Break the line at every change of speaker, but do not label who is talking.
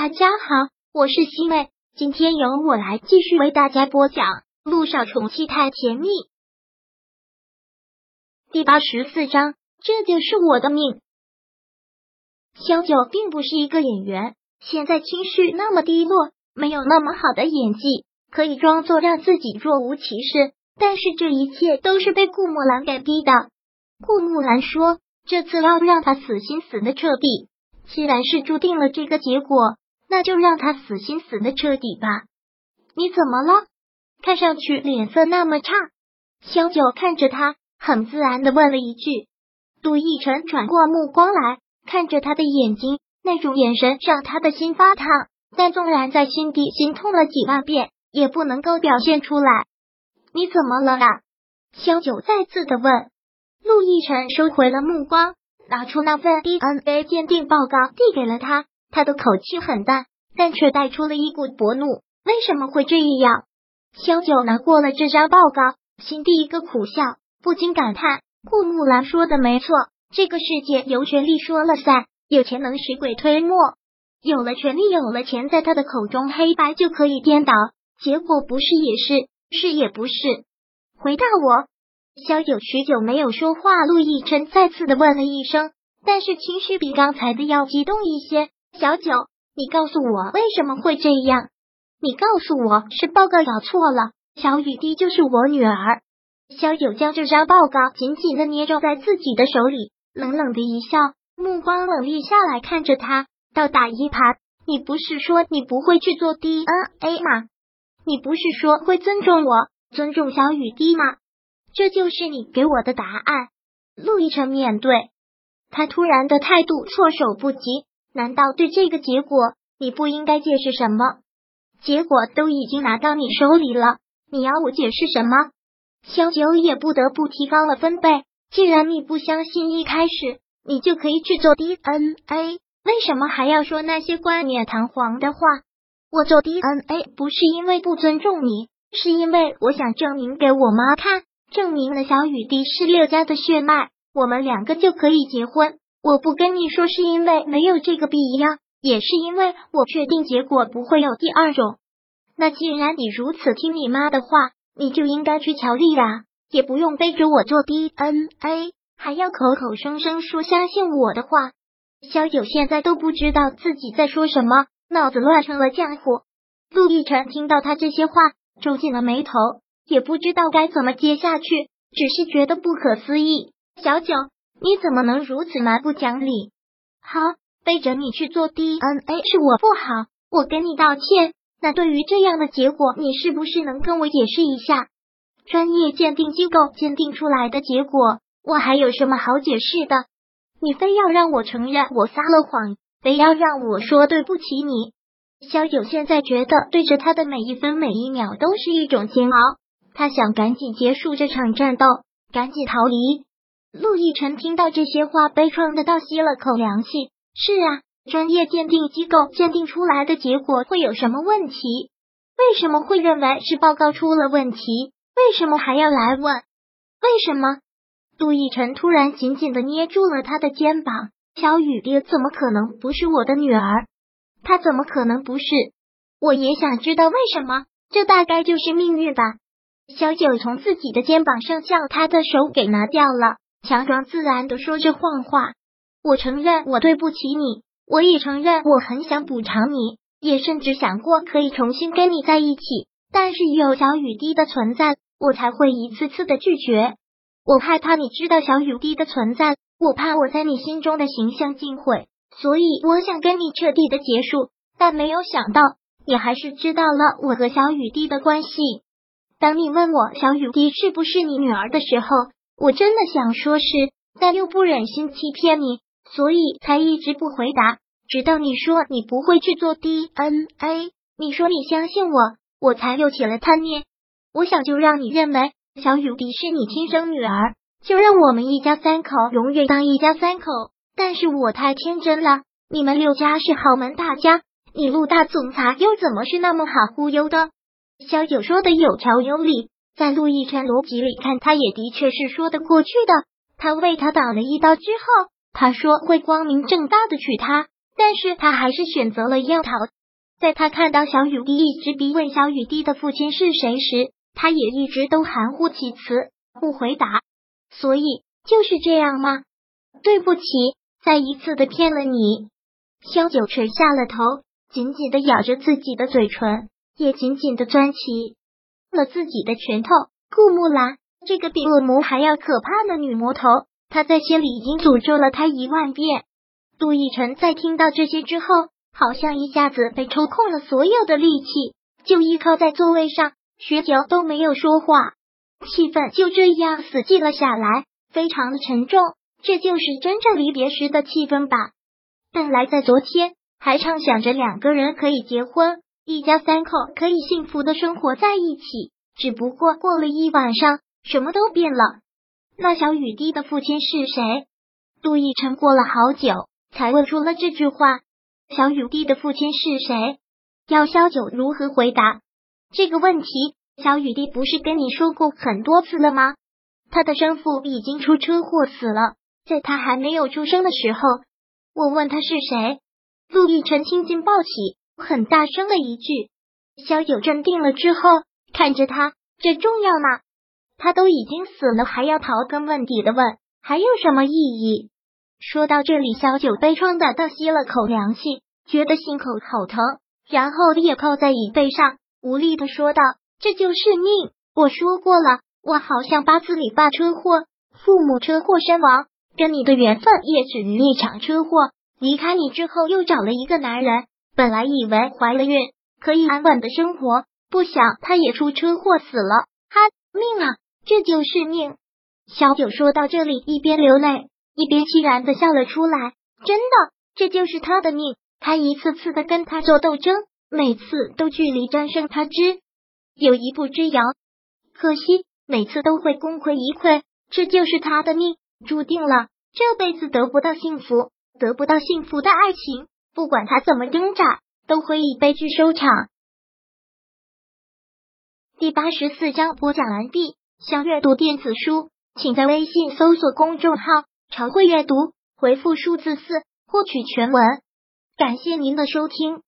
大家好，我是西妹，今天由我来继续为大家播讲《路上宠妻太甜蜜》第八十四章。这就是我的命。萧九并不是一个演员，现在情绪那么低落，没有那么好的演技，可以装作让自己若无其事。但是这一切都是被顾木兰给逼的。顾木兰说：“这次要让他死心死的彻底。既然是注定了这个结果，那就让他死心死的彻底吧。”你怎么了？看上去脸色那么差。萧九看着他，很自然的问了一句。陆逸晨转过目光来看着他的眼睛，那种眼神让他的心发烫，但纵然在心底心痛了几万遍，也不能够表现出来。你怎么了啊？萧九再次的问。陆逸晨收回了目光，拿出那份 DNA 鉴定报告递给了他，他的口气很淡，但却带出了一股薄怒。为什么会这样？萧九拿过了这张报告，心底一个苦笑，不禁感叹：顾木兰说的没错，这个世界由权力说了算，有钱能使鬼推磨，有了权力，有了钱，在他的口中黑白就可以颠倒，结果不是也是。是也不是，回答我。萧九许久没有说话，陆亦辰再次的问了一声，但是情绪比刚才的要激动一些。小九，你告诉我为什么会这样？你告诉我是报告搞错了，小雨滴就是我女儿。小九将这张报告紧紧的捏着在自己的手里，冷冷的一笑，目光冷厉下来看着他，倒打一耙。你不是说你不会去做 DNA 吗？你不是说会尊重我、尊重小雨滴吗？这就是你给我的答案。陆亦辰面对他突然的态度措手不及，难道对这个结果你不应该解释什么？结果都已经拿到你手里了，你要我解释什么？萧九也不得不提高了分贝。既然你不相信一开始你就可以去做 DNA，为什么还要说那些冠冕堂皇的话？我做 DNA 不是因为不尊重你，是因为我想证明给我妈看，证明了小雨滴是六家的血脉，我们两个就可以结婚。我不跟你说是因为没有这个必要，也是因为我确定结果不会有第二种。那既然你如此听你妈的话，你就应该去乔丽啊，也不用背着我做 DNA，还要口口声声说相信我的话。小九现在都不知道自己在说什么。脑子乱成了浆糊。陆亦辰听到他这些话，皱紧了眉头，也不知道该怎么接下去，只是觉得不可思议。小九，你怎么能如此蛮不讲理？好，背着你去做 DNA 是我不好，我跟你道歉。那对于这样的结果，你是不是能跟我解释一下？专业鉴定机构鉴定出来的结果，我还有什么好解释的？你非要让我承认我撒了谎？非要让我说对不起你，萧九现在觉得对着他的每一分每一秒都是一种煎熬，他想赶紧结束这场战斗，赶紧逃离。陆亦辰听到这些话，悲怆的倒吸了口凉气。是啊，专业鉴定机构鉴定出来的结果会有什么问题？为什么会认为是报告出了问题？为什么还要来问？为什么？陆亦辰突然紧紧的捏住了他的肩膀。小雨滴怎么可能不是我的女儿？她怎么可能不是？我也想知道为什么。这大概就是命运吧。小九从自己的肩膀上将他的手给拿掉了，强装自然的说着谎话。我承认我对不起你，我也承认我很想补偿你，也甚至想过可以重新跟你在一起。但是有小雨滴的存在，我才会一次次的拒绝。我害怕你知道小雨滴的存在。我怕我在你心中的形象尽毁，所以我想跟你彻底的结束。但没有想到，你还是知道了我和小雨滴的关系。当你问我小雨滴是不是你女儿的时候，我真的想说是，但又不忍心欺骗你，所以才一直不回答。直到你说你不会去做 DNA，你说你相信我，我才又起了贪念。我想就让你认为小雨滴是你亲生女儿。就让我们一家三口永远当一家三口。但是我太天真了，你们六家是豪门大家，你陆大总裁又怎么是那么好忽悠的？小九说的有条有理，在陆亦辰逻辑里看，他也的确是说得过去的。他为他挡了一刀之后，他说会光明正大的娶她，但是他还是选择了要逃。在他看到小雨滴一直逼问小雨滴的父亲是谁时，他也一直都含糊其辞，不回答。所以就是这样吗？对不起，再一次的骗了你。萧九垂下了头，紧紧的咬着自己的嘴唇，也紧紧的攥起了自己的拳头。顾木兰，这个比恶魔还要可怕的女魔头，她在心里已经诅咒了她一万遍。杜奕晨在听到这些之后，好像一下子被抽空了所有的力气，就依靠在座位上，许久都没有说话，气氛就这样死寂了下来，非常的沉重。这就是真正离别时的气氛吧。本来在昨天还畅想着两个人可以结婚，一家三口可以幸福的生活在一起。只不过过了一晚上，什么都变了。那小雨滴的父亲是谁？杜奕晨过了好久才问出了这句话：“小雨滴的父亲是谁？”要萧九如何回答这个问题？小雨滴不是跟你说过很多次了吗？他的生父已经出车祸死了，在他还没有出生的时候。我问他是谁？陆亦辰青筋暴起，很大声的一句。萧九镇定了之后，看着他，这重要吗？他都已经死了，还要刨根问底的问，还有什么意义？说到这里，萧九悲怆的倒吸了口凉气，觉得心口好疼，然后也靠在椅背上，无力的说道：“这就是命。我说过了，我好像八字里爸车祸，父母车祸身亡。”跟你的缘分也止于一场车祸，离开你之后又找了一个男人，本来以为怀了孕可以安稳的生活，不想他也出车祸死了。哈，命啊，这就是命。小九说到这里，一边流泪一边凄然的笑了出来。真的，这就是他的命。他一次次的跟他做斗争，每次都距离战胜他之有一步之遥，可惜每次都会功亏一篑。这就是他的命。注定了这辈子得不到幸福，得不到幸福的爱情，不管他怎么挣扎，都会以悲剧收场。第八十四章播讲完毕。想阅读电子书，请在微信搜索公众号“常会阅读”，回复数字四获取全文。感谢您的收听。